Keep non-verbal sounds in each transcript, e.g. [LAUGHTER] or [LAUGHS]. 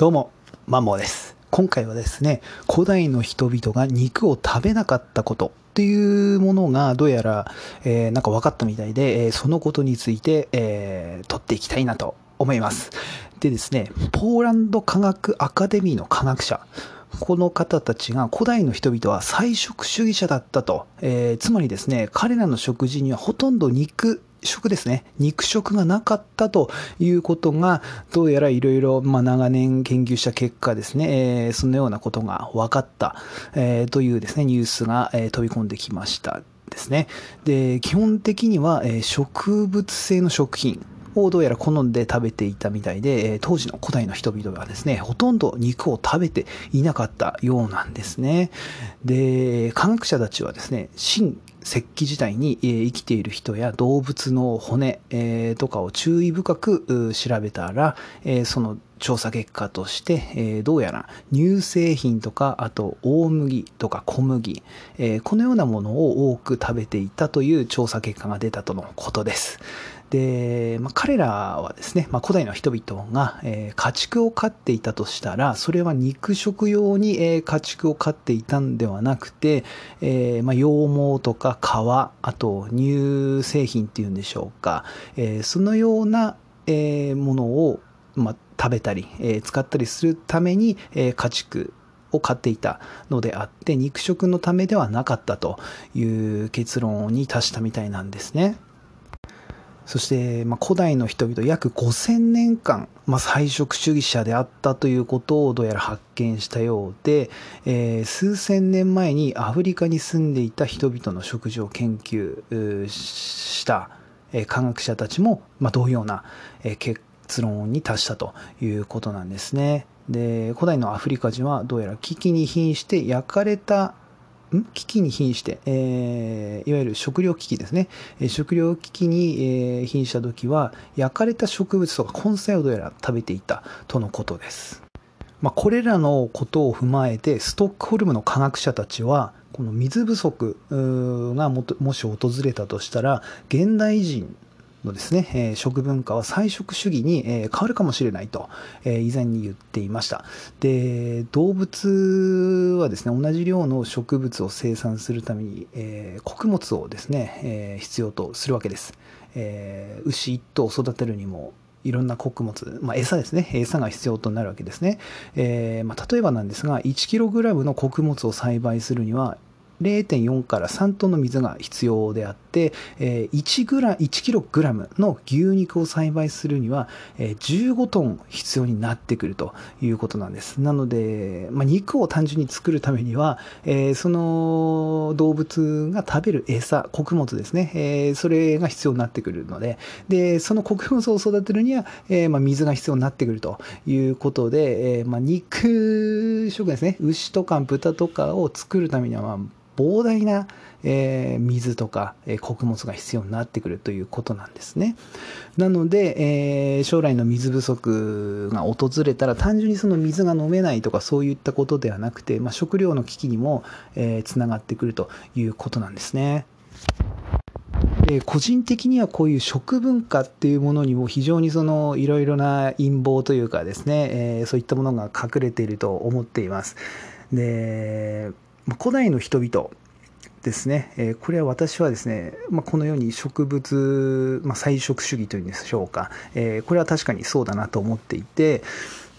どうも、マンモーです。今回はですね、古代の人々が肉を食べなかったことっていうものがどうやら、えーなんか分かったみたいで、えーそのことについて、えー取っていきたいなと思います。でですね、ポーランド科学アカデミーの科学者、この方たちが古代の人々は菜食主義者だったと、えーつまりですね、彼らの食事にはほとんど肉食ですね。肉食がなかったということが、どうやらいろいろ、まあ、長年研究した結果ですね、えーそのようなことが分かった、えーというですね、ニュースが、えー飛び込んできました。ですね。で、基本的には、え植物性の食品、をどうやら好んで食べていたみたいで、当時の古代の人々はですね、ほとんど肉を食べていなかったようなんですね。で、科学者たちはですね、新石器時代に生きている人や動物の骨、とかを注意深く調べたら、その調査結果として、どうやら乳製品とか、あと大麦とか小麦、このようなものを多く食べていたという調査結果が出たとのことです。で、まあ、彼らはですね、まあ、古代の人々が、えー家畜を飼っていたとしたら、それは肉食用に、えー家畜を飼っていたんではなくて、えーまあ、羊毛とか皮、あと乳製品っていうんでしょうか、えそのような、えものを、ま、食べたり、え使ったりするために、え家畜を飼っていたのであって、肉食のためではなかったという結論に達したみたいなんですね。そして、まあ、古代の人々約5000年間、まあ、菜食主義者であったということをどうやら発見したようで、えー数千年前にアフリカに住んでいた人々の食事を研究した、え科学者たちも、まあ、同様な、え結論に達したということなんですね。で古代のアフリカ人はどうやら危機に瀕して焼かれたん危機に瀕して、えーいわゆる食糧危機ですね。えー食糧危機に、えー瀕した時は、焼かれた植物とか根菜をどうやら食べていたとのことです。まあ、これらのことを踏まえて、ストックホルムの科学者たちは、この水不足がもし訪れたとしたら、現代人のですね、食文化は菜食主義に、変わるかもしれないと、え以前に言っていました。で、動物はですね、同じ量の植物を生産するために、穀物をですね、必要とするわけです。牛一頭を育てるにも、いろんな穀物、まあ、餌ですね、餌が必要となるわけですね。えーまあ、例えばなんですが、1kg の穀物を栽培するには、0.4から3トンの水が必要であって、えー1グラ1キログラムの牛肉を栽培するには、えー15トン必要になってくるということなんです。なので、まあ、肉を単純に作るためには、えーその動物が食べる餌、穀物ですね、えーそれが必要になってくるので、で、その穀物を育てるには、えーまあ、水が必要になってくるということで、えーまあ、肉食ですね、牛とか豚とかを作るためには、まあ膨大な、えー水とか、えー穀物が必要になってくるということなんですね。なので、えー将来の水不足が訪れたら単純にその水が飲めないとかそういったことではなくて、まあ、食料の危機にも、えーつながってくるということなんですね。で個人的にはこういう食文化っていうものにも非常にそのいろいろな陰謀というかですね、えそういったものが隠れていると思っています。で、古代の人々ですね、えこれは私はですね、まあ、このように植物、まあ、菜食主義というんでしょうか、えこれは確かにそうだなと思っていて、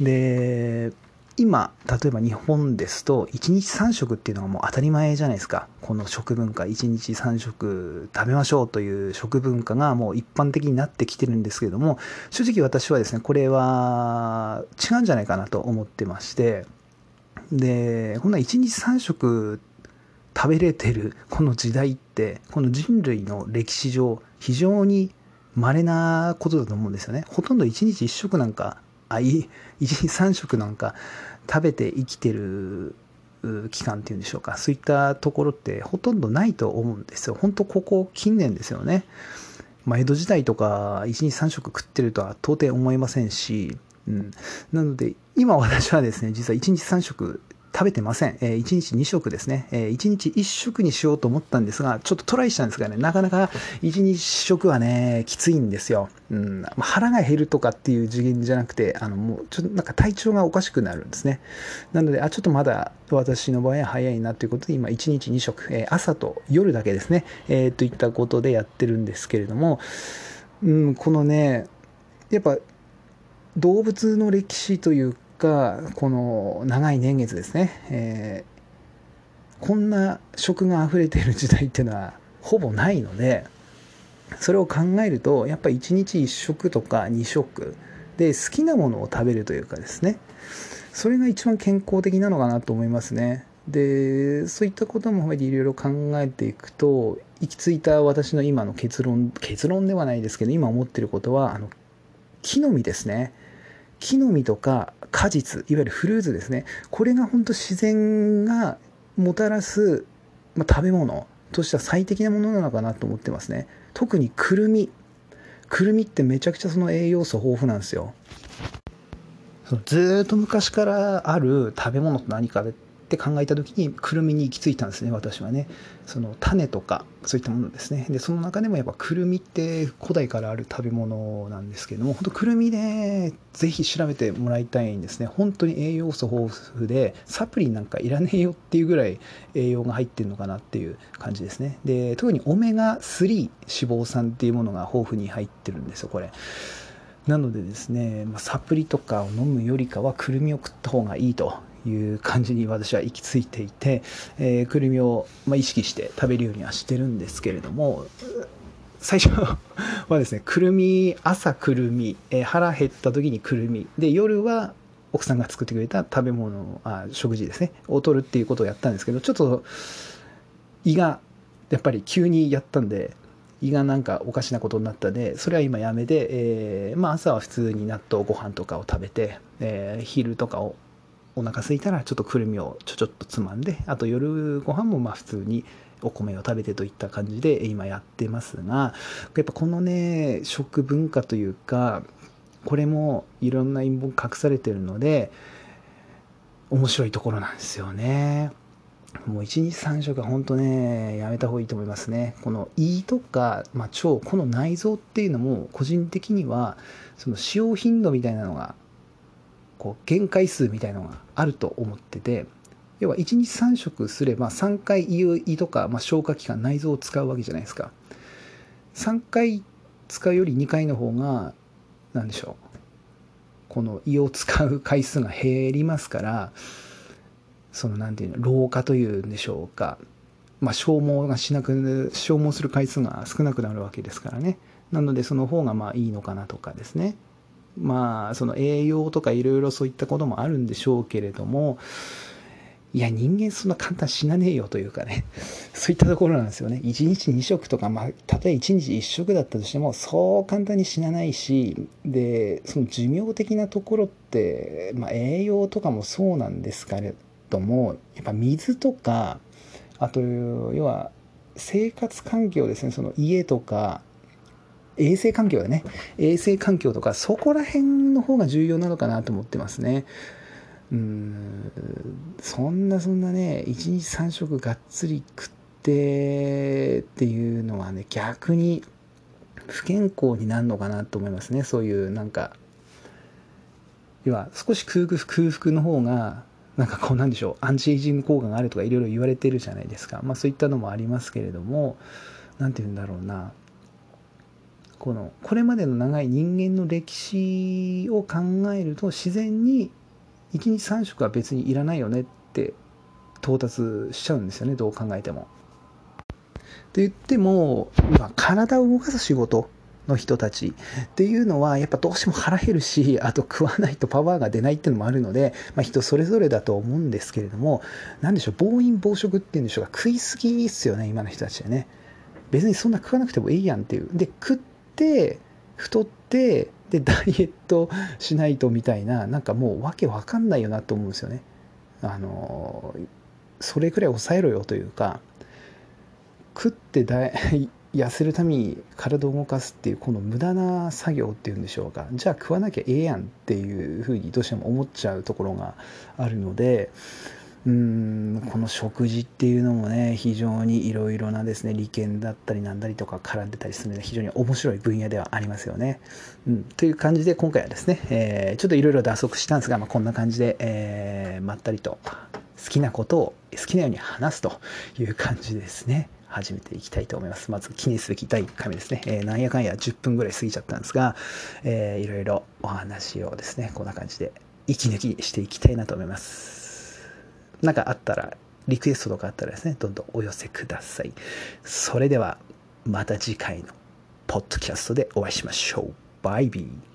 で、今、例えば日本ですと、1日3食っていうのがもう当たり前じゃないですか。この食文化、1日3食食べましょうという食文化がもう一般的になってきてるんですけれども、正直私はですね、これは違うんじゃないかなと思ってまして、で、こんな1日3食食べれてるこの時代って、この人類の歴史上、非常に稀なことだと思うんですよね。ほとんど1日1食なんか、あ、い1日3食なんか食べて生きてる期間っていうんでしょうか。そういったところってほとんどないと思うんですよ。本当ここ近年ですよね。まあ、江戸時代とか1日3食食ってるとは到底思えませんし、うん、なので今私はですね実は1日3食食べてません。えー、1日2食ですね。えー、1日1食にしようと思ったんですが、ちょっとトライしたんですがね、なかなか1日1食はね、きついんですよ。うん。腹が減るとかっていう次元じゃなくて、あの、もう、ちょっとなんか体調がおかしくなるんですね。なので、あ、ちょっとまだ私の場合は早いなということで、今1日2食、えー、朝と夜だけですね、えー、といったことでやってるんですけれども、うん、このね、やっぱ、動物の歴史というかこの長い年月ですね、えー、こんな食が溢れている時代っていうのは [LAUGHS] ほぼないのでそれを考えるとやっぱり1日1食とか2食で好きなものを食べるというかですね。それが一番健康的なのかなと思いますね。でそういったこともいろいろ考えていくと行き着いた私の今の結論結論ではないですけど今思ってることはあの木の実ですね。木の実とか果実いわゆるフルーツですね。これが本当自然がもたらす、まあ、食べ物としては最適なものなのかなと思ってますね。特にくるみ。くるみってめちゃくちゃその栄養素豊富なんですよ。ずっと昔からある食べ物と何かでって考えた時にくるみに行き着いたんですね私はね。その種とかそういったものですね。でその中でもやっぱくるみって古代からある食べ物なんですけども本当くるみでぜひ調べてもらいたいんですね。本当に栄養素豊富でサプリなんかいらねえよっていうぐらい栄養が入ってるのかなっていう感じですね。で特にオメガ3脂肪酸っていうものが豊富に入ってるんですよこれ。なのでですね、サプリとかを飲むよりかはくるみを食った方がいいという感じに私は行き着いていて、えー、くるみを、まあ、意識して食べるようにはしてるんですけれども最初はですねくるみ朝くるみ、えー、腹減った時にくるみで夜は奥さんが作ってくれた食べ物あ食事ですねを取るっていうことをやったんですけどちょっと胃がやっぱり急にやったんで胃がなんかおかしなことになったんでそれは今やめて、えー、まあ、朝は普通に納豆ご飯とかを食べて、えー、昼とかをお腹空いたらちょっとくるみをちょちょっとつまんであと夜ご飯もまあ普通にお米を食べてといった感じで今やってますがやっぱこのね食文化というかこれもいろんな陰謀隠されてるので面白いところなんですよね。もう1日3食は本当ね、やめた方がいいと思いますね。この胃とか、まあ、腸、この内臓っていうのも個人的にはその使用頻度みたいなのがこう限界数みたいのがあると思ってて要は1日3食すれば3回胃とか、まあ、消化器官内臓を使うわけじゃないですか。3回使うより2回の方が何でしょう。この胃を使う回数が減りますからその何て言うの老化というんでしょうか。まあ消耗がしなく消耗する回数が少なくなるわけですからね。なのでその方がまあいいのかなとかですね。まあその栄養とかいろいろそういったこともあるんでしょうけれどもいや人間そんな簡単死なねえよというかね。[LAUGHS] そういったところなんですよね。1日2食とか、まあ、たとえ1日1食だったとしてもそう簡単に死なないしでその寿命的なところって、まあ、栄養とかもそうなんですけれどもやっぱ水とかあと要は生活環境ですね。その家とか衛生環境だね。衛生環境とか、そこら辺の方が重要なのかなと思ってますね。うん、そんなそんなね、1日3食がっつり食ってっていうのはね、逆に不健康になるのかなと思いますね。そういうなんか、要は少し空腹空腹の方がなんかこうなんでしょうアンチエイジング効果があるとかいろいろ言われてるじゃないですかまあそういったのもありますけれども何て言うんだろうなこのこれまでの長い人間の歴史を考えると自然に1日3食は別にいらないよねって到達しちゃうんですよねどう考えても。と言っても今体を動かす仕事の人たちっていうのはやっぱどうしても腹減るしあと食わないとパワーが出ないっていうのもあるので、まあ、人それぞれだと思うんですけれども何でしょう暴飲暴食っていうんでしょうか。食いすぎっすよね今の人たちはね。別にそんな食わなくてもいいやんっていう。で食って太ってで [LAUGHS] ダイエットしないとみたいななんかもうわけわかんないよなと思うんですよね。あのそれくらい抑えろよというか食ってだ痩せるために体を動かすっていうこの無駄な作業っていうんでしょうかじゃあ食わなきゃええやんっていうふうにどうしても思っちゃうところがあるのでうんこの食事っていうのもね非常にいろいろなですね利権だったりなんだりとか絡んでたりするので非常に面白い分野ではありますよね。うん、という感じで今回はですね、えー、ちょっといろいろ打足したんですが、まあ、こんな感じで、えー、まったりと好きなことを好きなように話すという感じですね。始めていきたいと思います。まず記念すべき第1回目ですね。えー、なんやかんや10分ぐらい過ぎちゃったんですが、えー、いろいろお話をですね、こんな感じで息抜きしていきたいなと思います。なんかあったら、リクエストとかあったらですね、どんどんお寄せください。それでは、また次回のポッドキャストでお会いしましょう。バイビー。